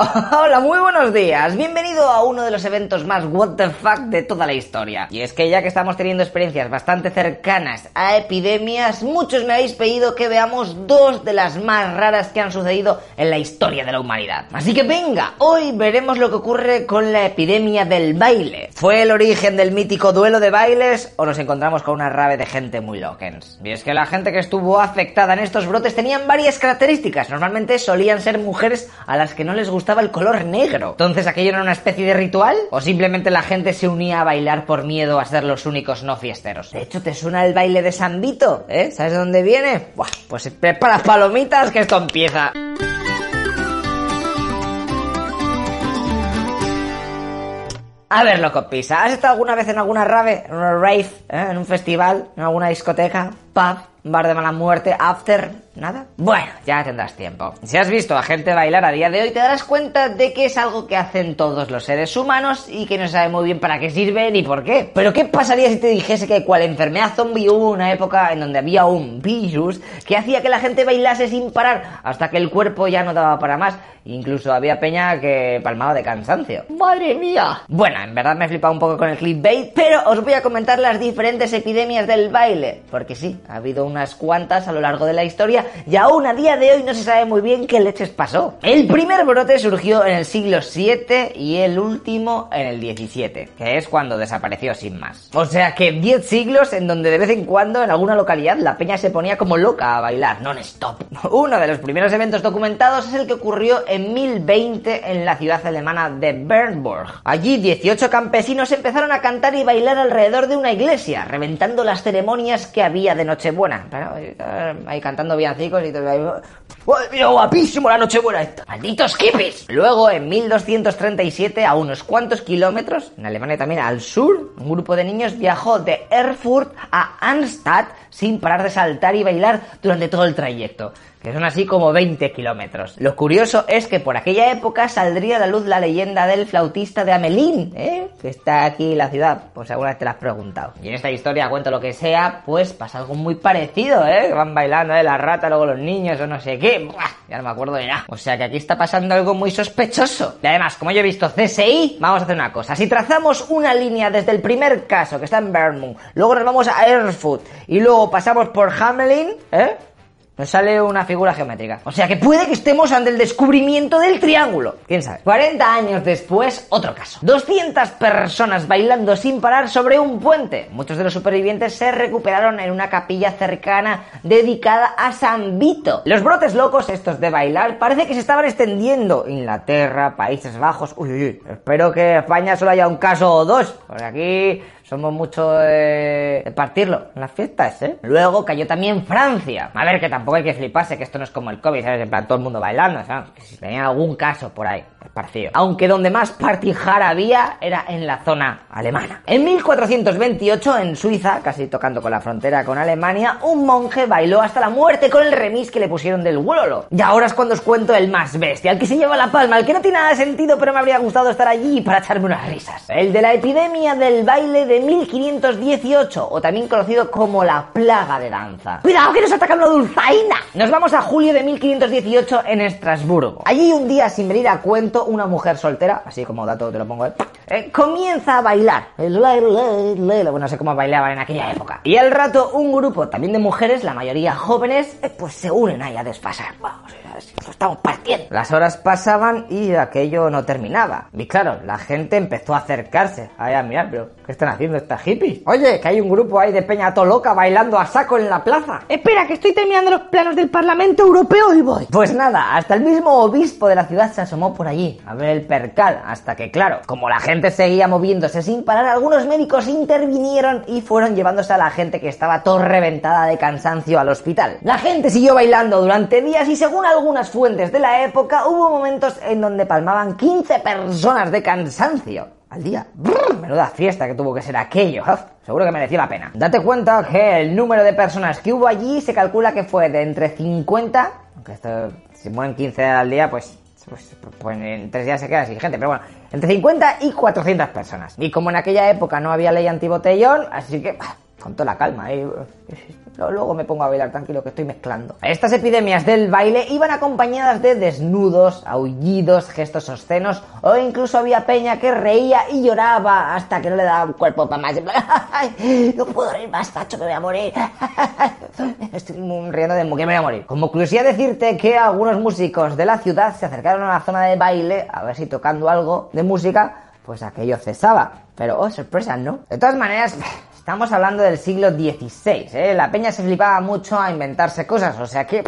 Hola, muy buenos días. Bienvenido a uno de los eventos más what de toda la historia. Y es que ya que estamos teniendo experiencias bastante cercanas a epidemias, muchos me habéis pedido que veamos dos de las más raras que han sucedido en la historia de la humanidad. Así que venga, hoy veremos lo que ocurre con la epidemia del baile. ¿Fue el origen del mítico duelo de bailes o nos encontramos con una rave de gente muy loquens? Y es que la gente que estuvo afectada en estos brotes tenían varias características. Normalmente solían ser mujeres a las que no les gustaba el color negro. Entonces, ¿aquello era una especie de ritual? ¿O simplemente la gente se unía a bailar por miedo a ser los únicos no fiesteros? De hecho, ¿te suena el baile de San Vito? ¿Eh? ¿Sabes de dónde viene? Buah, pues prepara palomitas que esto empieza. A ver, loco pisa, ¿has estado alguna vez en alguna rave, en una rave, ¿eh? en un festival, en alguna discoteca, pub, bar de mala muerte, after? ¿Nada? Bueno, ya tendrás tiempo. Si has visto a gente bailar a día de hoy, te darás cuenta de que es algo que hacen todos los seres humanos y que no se sabe muy bien para qué sirve ni por qué. Pero ¿qué pasaría si te dijese que cual enfermedad zombie hubo una época en donde había un virus que hacía que la gente bailase sin parar hasta que el cuerpo ya no daba para más? Incluso había peña que palmaba de cansancio. ¡Madre mía! Bueno, en verdad me he flipado un poco con el clickbait, pero os voy a comentar las diferentes epidemias del baile. Porque sí, ha habido unas cuantas a lo largo de la historia y aún a día de hoy no se sabe muy bien qué leches pasó. El primer brote surgió en el siglo VII y el último en el XVII, que es cuando desapareció sin más. O sea que 10 siglos en donde de vez en cuando en alguna localidad la peña se ponía como loca a bailar, non-stop. Uno de los primeros eventos documentados es el que ocurrió en 1020 en la ciudad alemana de Bernburg. Allí 18 campesinos empezaron a cantar y bailar alrededor de una iglesia, reventando las ceremonias que había de Nochebuena. Ahí cantando bien y todo. ¡Mira, guapísimo la Nochebuena esta! ¡Malditos hippies! Luego, en 1237, a unos cuantos kilómetros, en Alemania también al sur, un grupo de niños viajó de Erfurt a Arnstadt sin parar de saltar y bailar durante todo el trayecto que son así como 20 kilómetros. Lo curioso es que por aquella época saldría a la luz la leyenda del flautista de Amelín, ¿eh? que está aquí en la ciudad, si alguna vez te la has preguntado. Y en esta historia, cuento lo que sea, pues pasa algo muy parecido, ¿eh? van bailando, ¿eh? La rata, luego los niños o no sé qué. Ya no me acuerdo de nada. O sea que aquí está pasando algo muy sospechoso. Y además, como yo he visto CSI, vamos a hacer una cosa. Si trazamos una línea desde el primer caso, que está en Vermont, luego nos vamos a Erfurt y luego pasamos por Hamelin, ¿eh? Nos sale una figura geométrica. O sea que puede que estemos ante el descubrimiento del triángulo. ¿Quién sabe? 40 años después, otro caso. 200 personas bailando sin parar sobre un puente. Muchos de los supervivientes se recuperaron en una capilla cercana dedicada a San Vito. Los brotes locos estos de bailar parece que se estaban extendiendo. Inglaterra, Países Bajos. Uy, uy, uy. Espero que España solo haya un caso o dos. Porque aquí somos mucho de, partirlo en las fiestas, ¿eh? Luego cayó también Francia. A ver, que tampoco hay que fliparse, que esto no es como el COVID, ¿sabes? En plan, todo el mundo bailando, ¿sabes? Que si tenía algún caso por ahí, esparcido. Aunque donde más partijar había era en la zona alemana. En 1428, en Suiza, casi tocando con la frontera con Alemania, un monje bailó hasta la muerte con el remix que le pusieron del Wololo. Y ahora es cuando os cuento el más bestia, el que se lleva la palma, el que no tiene nada de sentido, pero me habría gustado estar allí para echarme unas risas. El de la epidemia del baile de 1518, o también conocido como la plaga de danza. ¡Cuidado que nos atacan la dulzaina! Nos vamos a julio de 1518 en Estrasburgo. Allí un día, sin venir a cuento, una mujer soltera, así como dato te lo pongo, ¿eh? eh comienza a bailar. Bueno, no sé cómo bailaban en aquella época. Y al rato un grupo también de mujeres, la mayoría jóvenes, eh, pues se unen ahí a desfasar. Vamos, lo estamos partiendo. Las horas pasaban y aquello no terminaba. Y claro, la gente empezó a acercarse. Ahí a mirar, pero ¿qué están haciendo estas hippies? Oye, que hay un grupo ahí de peña loca bailando a saco en la plaza. Espera, que estoy terminando los planos del Parlamento Europeo y voy. Pues nada, hasta el mismo obispo de la ciudad se asomó por allí a ver el percal, hasta que claro, como la gente seguía moviéndose sin parar, algunos médicos intervinieron y fueron llevándose a la gente que estaba todo reventada de cansancio al hospital. La gente siguió bailando durante días y según algunas fuentes de la época hubo momentos en donde palmaban 15 personas de cansancio al día. menuda fiesta que tuvo que ser aquello. seguro que mereció la pena. Date cuenta que el número de personas que hubo allí se calcula que fue de entre 50, aunque esto, si mueren 15 al día, pues, pues, pues, en tres días se queda sin gente, pero bueno, entre 50 y 400 personas. Y como en aquella época no había ley antibotellón, así que con toda la calma. ¿eh? Luego me pongo a bailar tranquilo que estoy mezclando. Estas epidemias del baile iban acompañadas de desnudos, aullidos, gestos obscenos o incluso había peña que reía y lloraba hasta que no le daba un cuerpo para más. no puedo reír más, tacho, que me voy a morir. Estoy riendo de que me voy a morir. Como curiosidad decirte que algunos músicos de la ciudad se acercaron a la zona de baile a ver si tocando algo de música pues aquello cesaba. Pero, oh, sorpresa, ¿no? De todas maneras, Estamos hablando del siglo XVI, ¿eh? La peña se flipaba mucho a inventarse cosas, o sea que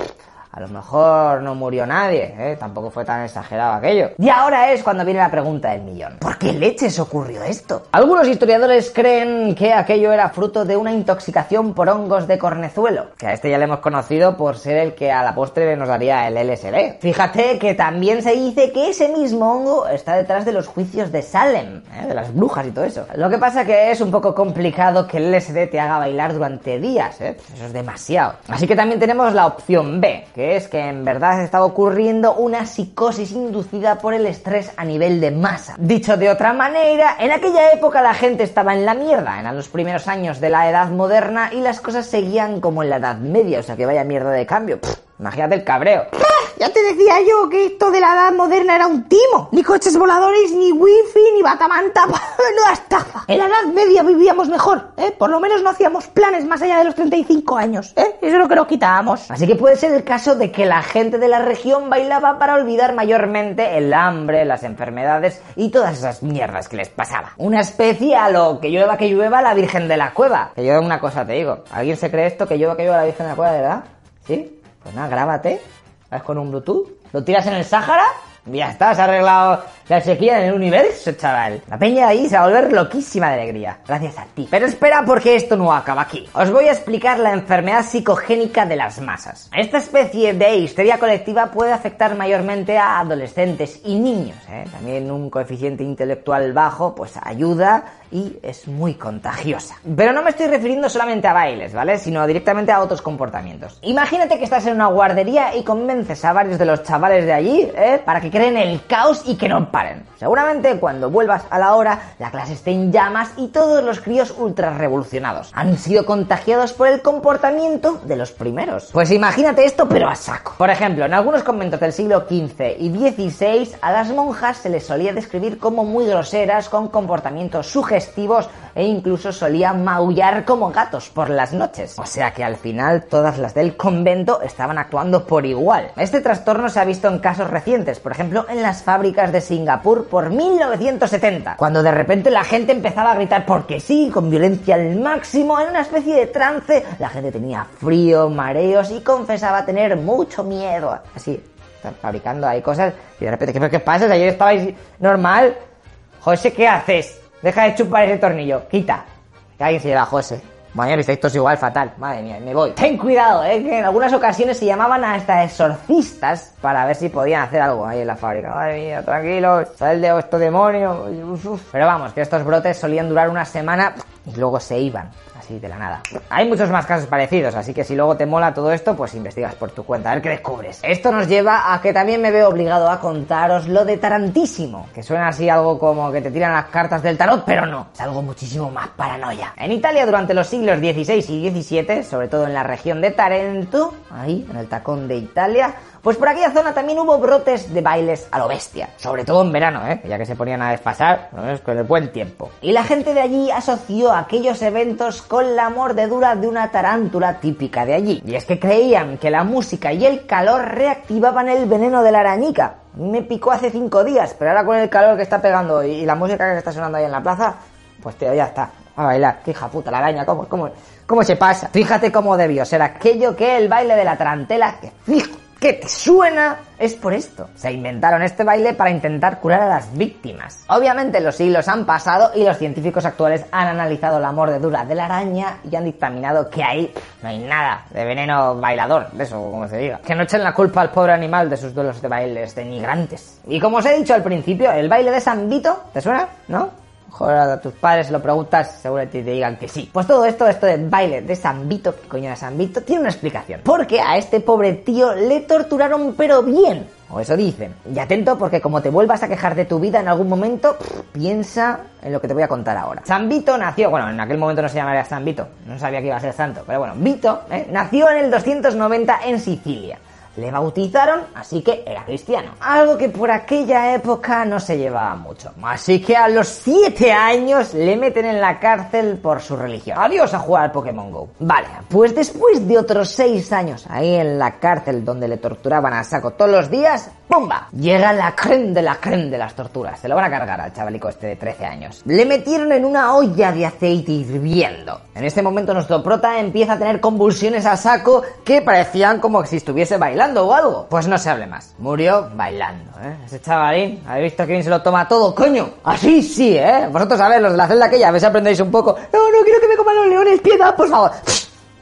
a lo mejor no murió nadie, ¿eh? tampoco fue tan exagerado aquello. Y ahora es cuando viene la pregunta del millón. ¿Por qué leches ocurrió esto? Algunos historiadores creen que aquello era fruto de una intoxicación por hongos de cornezuelo, que a este ya le hemos conocido por ser el que a la postre nos daría el LSD. Fíjate que también se dice que ese mismo hongo está detrás de los juicios de Salem, ¿eh? de las brujas y todo eso. Lo que pasa que es un poco complicado que el LSD te haga bailar durante días, ¿eh? eso es demasiado. Así que también tenemos la opción B, que es que en verdad estaba ocurriendo una psicosis inducida por el estrés a nivel de masa. Dicho de otra manera, en aquella época la gente estaba en la mierda, eran los primeros años de la edad moderna y las cosas seguían como en la edad media, o sea que vaya mierda de cambio. Imagínate el cabreo. Ya te decía yo que esto de la edad moderna era un timo. Ni coches voladores, ni wifi, ni batamanta. no estafa. En la edad media vivíamos mejor, ¿eh? Por lo menos no hacíamos planes más allá de los 35 años, ¿eh? Eso es lo que nos quitábamos. Así que puede ser el caso de que la gente de la región bailaba para olvidar mayormente el hambre, las enfermedades y todas esas mierdas que les pasaba. Una especie a lo que llueva que llueva la Virgen de la Cueva. Que yo una cosa te digo. ¿Alguien se cree esto que llueva que llueva la Virgen de la Cueva de verdad? ¿Sí? Pues nada, grábate ¿Sabes? Con un Bluetooth. Lo tiras en el Sáhara ya está, se ha arreglado la sequía en el universo, chaval. La peña ahí se va a volver loquísima de alegría. Gracias a ti. Pero espera porque esto no acaba aquí. Os voy a explicar la enfermedad psicogénica de las masas. Esta especie de histeria colectiva puede afectar mayormente a adolescentes y niños. ¿eh? También un coeficiente intelectual bajo pues ayuda y es muy contagiosa. Pero no me estoy refiriendo solamente a bailes, ¿vale? Sino directamente a otros comportamientos. Imagínate que estás en una guardería y convences a varios de los chavales de allí, ¿eh? Para que creen el caos y que no paren. Seguramente cuando vuelvas a la hora, la clase esté en llamas y todos los críos ultra revolucionados. Han sido contagiados por el comportamiento de los primeros. Pues imagínate esto, pero a saco. Por ejemplo, en algunos conventos del siglo XV y XVI, a las monjas se les solía describir como muy groseras, con comportamientos sugestivos e incluso solían maullar como gatos por las noches. O sea que al final todas las del convento estaban actuando por igual. Este trastorno se ha visto en casos recientes, por ejemplo en las fábricas de Singapur por 1970, cuando de repente la gente empezaba a gritar porque sí, con violencia al máximo, en una especie de trance, la gente tenía frío, mareos y confesaba tener mucho miedo. Así, fabricando ahí cosas y de repente, ¿qué, qué pasa? Ayer estabais normal. José, ¿qué haces? Deja de chupar ese tornillo. Quita. Que alguien se lleva a José. Mañana estáis todos igual, fatal. Madre mía, me voy. Ten cuidado, eh, que en algunas ocasiones se llamaban hasta exorcistas para ver si podían hacer algo ahí en la fábrica. Madre mía, tranquilo, sal de estos demonios. Pero vamos, que estos brotes solían durar una semana y luego se iban así de la nada. Hay muchos más casos parecidos, así que si luego te mola todo esto, pues investigas por tu cuenta, a ver qué descubres. Esto nos lleva a que también me veo obligado a contaros lo de Tarantísimo, que suena así algo como que te tiran las cartas del tarot, pero no, es algo muchísimo más paranoia. En Italia durante los siglos XVI y XVII, sobre todo en la región de Tarento, ahí, en el tacón de Italia, pues por aquella zona también hubo brotes de bailes a lo bestia, sobre todo en verano, ¿eh? ya que se ponían a desfasar, con el buen tiempo. Y la gente de allí asoció aquellos eventos con la mordedura de una tarántula típica de allí. Y es que creían que la música y el calor reactivaban el veneno de la arañica. Me picó hace cinco días, pero ahora con el calor que está pegando y la música que está sonando ahí en la plaza, pues tío, ya está. A bailar, qué hija puta, la araña, ¿cómo, cómo, cómo se pasa? Fíjate cómo debió ser aquello que el baile de la tarantela, que fijo, que te suena es por esto. Se inventaron este baile para intentar curar a las víctimas. Obviamente los siglos han pasado y los científicos actuales han analizado la mordedura de la araña y han dictaminado que ahí no hay nada de veneno bailador, de eso como se diga. Que no echen la culpa al pobre animal de sus duelos de bailes denigrantes. Y como os he dicho al principio, el baile de San Vito, ¿te suena? ¿No? Joder, a tus padres lo preguntas, seguramente te digan que sí. Pues todo esto, esto de baile de San Vito, que coño de San Vito, tiene una explicación. Porque a este pobre tío le torturaron pero bien. O eso dicen. Y atento porque como te vuelvas a quejar de tu vida en algún momento, piensa en lo que te voy a contar ahora. San Vito nació, bueno, en aquel momento no se llamaría San Vito, no sabía que iba a ser santo, pero bueno, Vito ¿eh? nació en el 290 en Sicilia le bautizaron, así que era cristiano. Algo que por aquella época no se llevaba mucho. Así que a los 7 años le meten en la cárcel por su religión. Adiós a jugar al Pokémon Go. Vale, pues después de otros 6 años ahí en la cárcel donde le torturaban a saco todos los días, ¡pumba! Llega la creme de la creme de las torturas. Se lo van a cargar al chavalico este de 13 años. Le metieron en una olla de aceite hirviendo. En este momento nuestro prota empieza a tener convulsiones a saco que parecían como si estuviese bailando o algo. Pues no se hable más. Murió bailando, ¿eh? Ese chavalín, ¿habéis visto que bien se lo toma todo, coño? Así sí, ¿eh? Vosotros sabéis, los de la celda aquella, a ver si aprendéis un poco. No, no quiero que me coman los leones, piedad, por favor.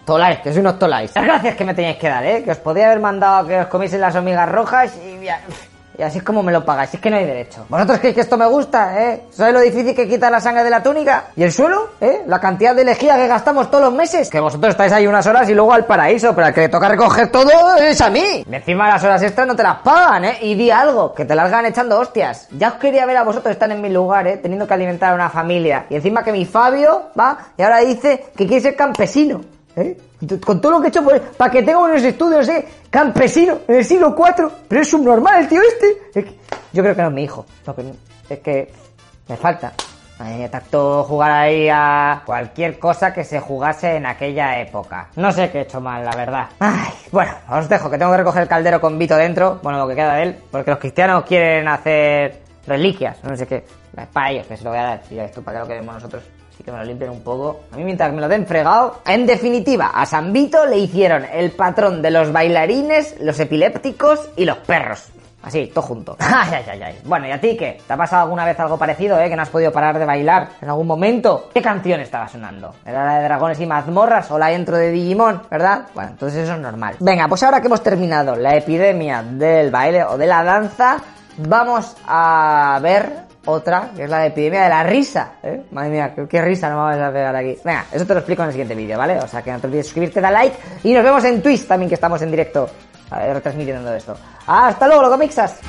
Tolais, que sois unos tolais. Las gracias que me teníais que dar, ¿eh? Que os podía haber mandado a que os comiesen las hormigas rojas y... Y así es como me lo pagáis, es que no hay derecho. ¿Vosotros creéis que esto me gusta, eh? ¿Sabéis lo difícil que quita la sangre de la túnica? ¿Y el suelo? ¿Eh? La cantidad de lejía que gastamos todos los meses. Que vosotros estáis ahí unas horas y luego al paraíso, pero al que toca recoger todo es a mí. Y encima las horas extras no te las pagan, ¿eh? Y di algo, que te largan echando hostias. Ya os quería ver a vosotros estar en mi lugar, ¿eh? Teniendo que alimentar a una familia. Y encima que mi Fabio va y ahora dice que quiere ser campesino. ¿Eh? Con todo lo que he hecho pues, para que tenga unos estudios, ¿eh? Campesino, en el siglo IV. Pero es subnormal tío este. yo creo que no es mi hijo. es que me falta. Me tacto jugar ahí a cualquier cosa que se jugase en aquella época. No sé qué he hecho mal, la verdad. Ay, bueno, os dejo que tengo que recoger el caldero con Vito dentro. Bueno, lo que queda de él. Porque los cristianos quieren hacer reliquias. No sé qué. Para ellos, que se lo voy a dar. Y esto, ¿para qué lo queremos nosotros? Que me lo limpien un poco. A mí mientras me lo den fregado. En definitiva, a San le hicieron el patrón de los bailarines, los epilépticos y los perros. Así, todo junto. Ay, ay, ay, ay. Bueno, ¿y a ti qué? ¿Te ha pasado alguna vez algo parecido, eh? Que no has podido parar de bailar en algún momento. ¿Qué canción estaba sonando? ¿Era la de Dragones y Mazmorras o la intro de Digimon, verdad? Bueno, entonces eso es normal. Venga, pues ahora que hemos terminado la epidemia del baile o de la danza, vamos a ver otra, que es la epidemia de la risa. ¿eh? Madre mía, qué, risa no vamos a pegar aquí. Venga, eso te lo explico en el siguiente vídeo, ¿vale? O sea que no te olvides suscribirte, da like y nos vemos en Twitch también, que estamos en directo, retransmitiendo esto. ¡Hasta luego, loco mixas!